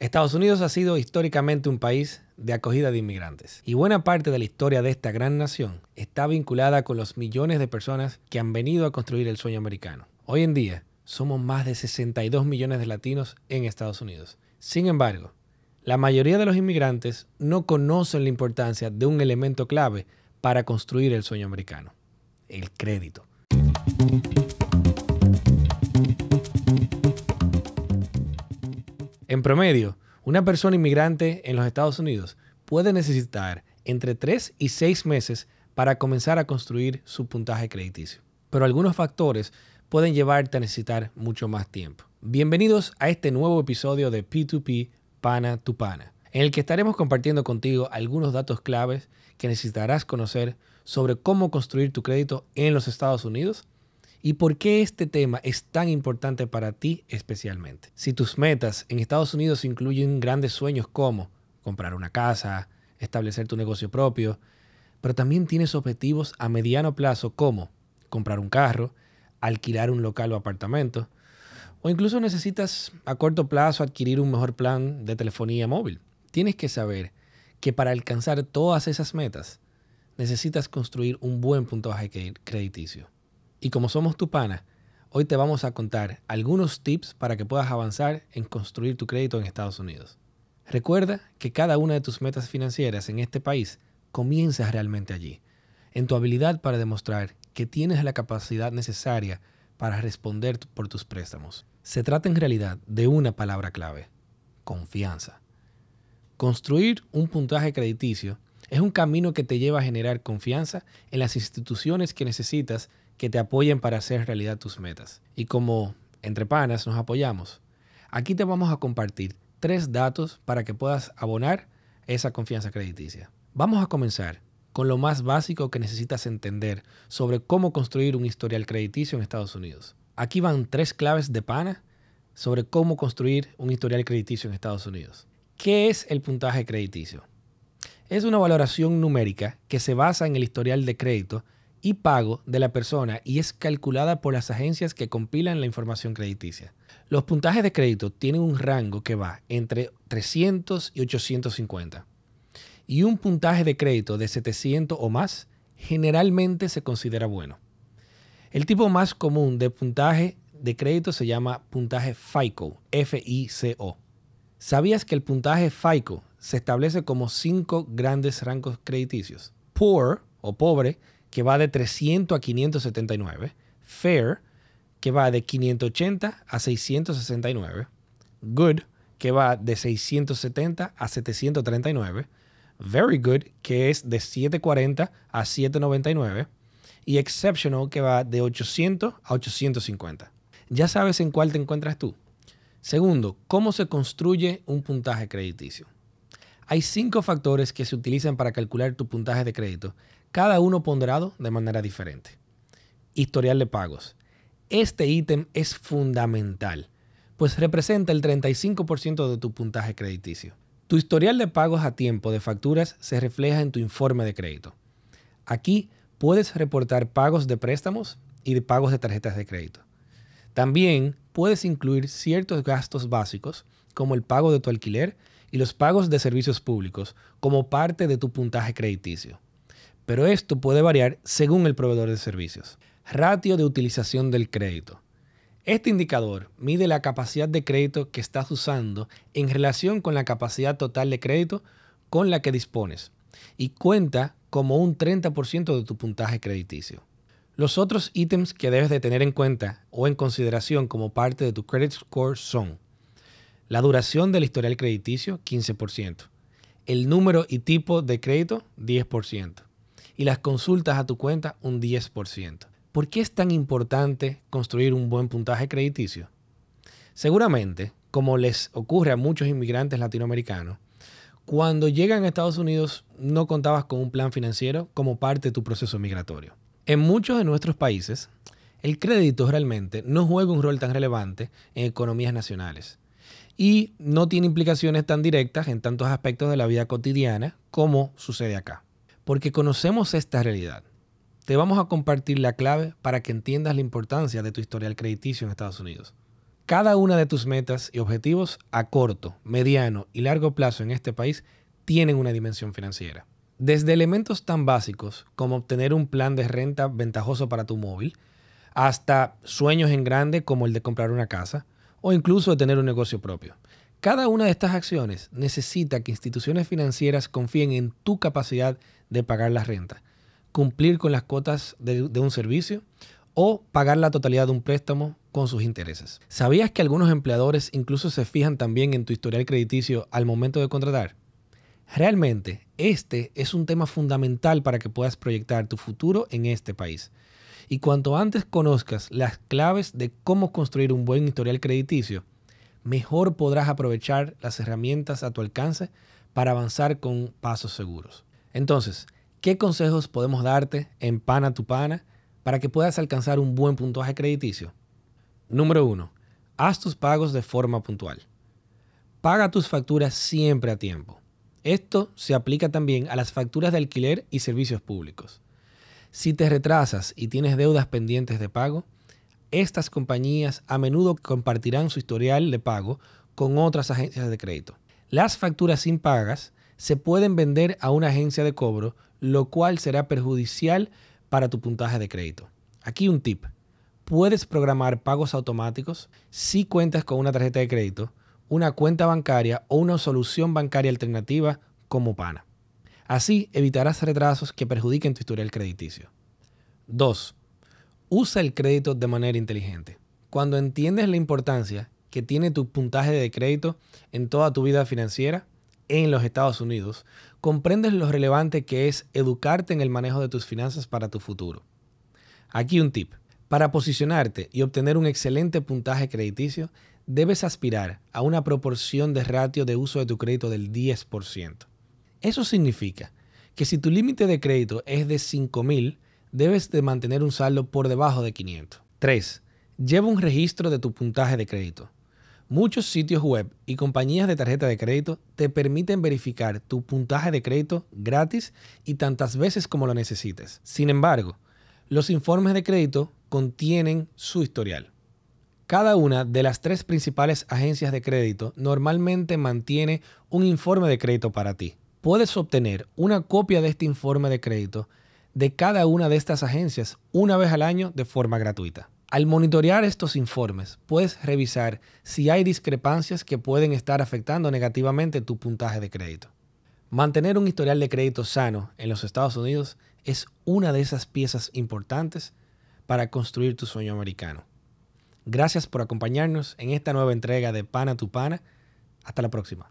Estados Unidos ha sido históricamente un país de acogida de inmigrantes y buena parte de la historia de esta gran nación está vinculada con los millones de personas que han venido a construir el sueño americano. Hoy en día somos más de 62 millones de latinos en Estados Unidos. Sin embargo, la mayoría de los inmigrantes no conocen la importancia de un elemento clave para construir el sueño americano, el crédito. En promedio, una persona inmigrante en los Estados Unidos puede necesitar entre 3 y 6 meses para comenzar a construir su puntaje crediticio. Pero algunos factores pueden llevarte a necesitar mucho más tiempo. Bienvenidos a este nuevo episodio de P2P Pana tu Pana, en el que estaremos compartiendo contigo algunos datos claves que necesitarás conocer sobre cómo construir tu crédito en los Estados Unidos y por qué este tema es tan importante para ti especialmente. Si tus metas en Estados Unidos incluyen grandes sueños como comprar una casa, establecer tu negocio propio, pero también tienes objetivos a mediano plazo como comprar un carro, alquilar un local o apartamento, o incluso necesitas a corto plazo adquirir un mejor plan de telefonía móvil. Tienes que saber que para alcanzar todas esas metas necesitas construir un buen puntaje crediticio. Y como somos tu pana, hoy te vamos a contar algunos tips para que puedas avanzar en construir tu crédito en Estados Unidos. Recuerda que cada una de tus metas financieras en este país comienza realmente allí, en tu habilidad para demostrar que tienes la capacidad necesaria para responder por tus préstamos. Se trata en realidad de una palabra clave, confianza. Construir un puntaje crediticio es un camino que te lleva a generar confianza en las instituciones que necesitas que te apoyen para hacer realidad tus metas. Y como entre panas nos apoyamos, aquí te vamos a compartir tres datos para que puedas abonar esa confianza crediticia. Vamos a comenzar con lo más básico que necesitas entender sobre cómo construir un historial crediticio en Estados Unidos. Aquí van tres claves de pana sobre cómo construir un historial crediticio en Estados Unidos. ¿Qué es el puntaje crediticio? Es una valoración numérica que se basa en el historial de crédito y pago de la persona y es calculada por las agencias que compilan la información crediticia. Los puntajes de crédito tienen un rango que va entre 300 y 850. Y un puntaje de crédito de 700 o más generalmente se considera bueno. El tipo más común de puntaje de crédito se llama puntaje FICO, F-I-C-O. ¿Sabías que el puntaje FICO se establece como cinco grandes rangos crediticios? Poor o pobre que va de 300 a 579, Fair, que va de 580 a 669, Good, que va de 670 a 739, Very Good, que es de 740 a 799, y Exceptional, que va de 800 a 850. Ya sabes en cuál te encuentras tú. Segundo, ¿cómo se construye un puntaje crediticio? Hay cinco factores que se utilizan para calcular tu puntaje de crédito cada uno ponderado de manera diferente. Historial de pagos. Este ítem es fundamental, pues representa el 35% de tu puntaje crediticio. Tu historial de pagos a tiempo de facturas se refleja en tu informe de crédito. Aquí puedes reportar pagos de préstamos y de pagos de tarjetas de crédito. También puedes incluir ciertos gastos básicos como el pago de tu alquiler y los pagos de servicios públicos como parte de tu puntaje crediticio pero esto puede variar según el proveedor de servicios. Ratio de utilización del crédito. Este indicador mide la capacidad de crédito que estás usando en relación con la capacidad total de crédito con la que dispones y cuenta como un 30% de tu puntaje crediticio. Los otros ítems que debes de tener en cuenta o en consideración como parte de tu credit score son la duración del historial crediticio, 15%, el número y tipo de crédito, 10%, y las consultas a tu cuenta un 10%. ¿Por qué es tan importante construir un buen puntaje crediticio? Seguramente, como les ocurre a muchos inmigrantes latinoamericanos, cuando llegan a Estados Unidos no contabas con un plan financiero como parte de tu proceso migratorio. En muchos de nuestros países, el crédito realmente no juega un rol tan relevante en economías nacionales y no tiene implicaciones tan directas en tantos aspectos de la vida cotidiana como sucede acá porque conocemos esta realidad. Te vamos a compartir la clave para que entiendas la importancia de tu historial crediticio en Estados Unidos. Cada una de tus metas y objetivos a corto, mediano y largo plazo en este país tienen una dimensión financiera. Desde elementos tan básicos como obtener un plan de renta ventajoso para tu móvil, hasta sueños en grande como el de comprar una casa o incluso de tener un negocio propio. Cada una de estas acciones necesita que instituciones financieras confíen en tu capacidad de pagar la renta, cumplir con las cuotas de, un servicio o pagar la totalidad de un préstamo con sus intereses. ¿Sabías que algunos empleadores incluso se fijan también en tu historial crediticio al momento de contratar? Realmente, este es un tema fundamental para que puedas proyectar tu futuro en este país. Y cuanto antes conozcas las claves de cómo construir un buen historial crediticio, mejor podrás aprovechar las herramientas a tu alcance para avanzar con pasos seguros. Entonces, ¿qué consejos podemos darte en Pana tu Pana para que puedas alcanzar un buen puntaje crediticio? Número 1. Haz tus pagos de forma puntual. Paga tus facturas siempre a tiempo. Esto se aplica también a las facturas de alquiler y servicios públicos. Si te retrasas y tienes deudas pendientes de pago, estas compañías a menudo compartirán su historial de pago con otras agencias de crédito. Las facturas sin pagas se pueden vender a una agencia de cobro, lo cual será perjudicial para tu puntaje de crédito. Aquí un tip. Puedes programar pagos automáticos si cuentas con una tarjeta de crédito una cuenta bancaria o una solución bancaria alternativa como PANA. Así evitarás retrasos que perjudiquen tu historial crediticio. 2. Usa el crédito de manera inteligente. Cuando entiendes la importancia que tiene tu puntaje de crédito en toda tu vida financiera en los Estados Unidos, comprendes lo relevante que es educarte en el manejo de tus finanzas para tu futuro. Aquí un tip. Para posicionarte y obtener un excelente puntaje crediticio, debes aspirar a una proporción de ratio de uso de tu crédito del 10%. Eso significa que si tu límite de crédito es de 5.000, debes de mantener un saldo por debajo de 500. 3. Lleva un registro de tu puntaje de crédito. Muchos sitios web y compañías de tarjeta de crédito te permiten verificar tu puntaje de crédito gratis y tantas veces como lo necesites. Sin embargo, los informes de crédito contienen su historial. Cada una de las tres principales agencias de crédito normalmente mantiene un informe de crédito para ti. Puedes obtener una copia de este informe de crédito de cada una de estas agencias una vez al año de forma gratuita. Al monitorear estos informes, puedes revisar si hay discrepancias que pueden estar afectando negativamente tu puntaje de crédito. Mantener un historial de crédito sano en los Estados Unidos es una de esas piezas importantes para construir tu sueño americano. Gracias por acompañarnos en esta nueva entrega de Pana tu Pana. Hasta la próxima.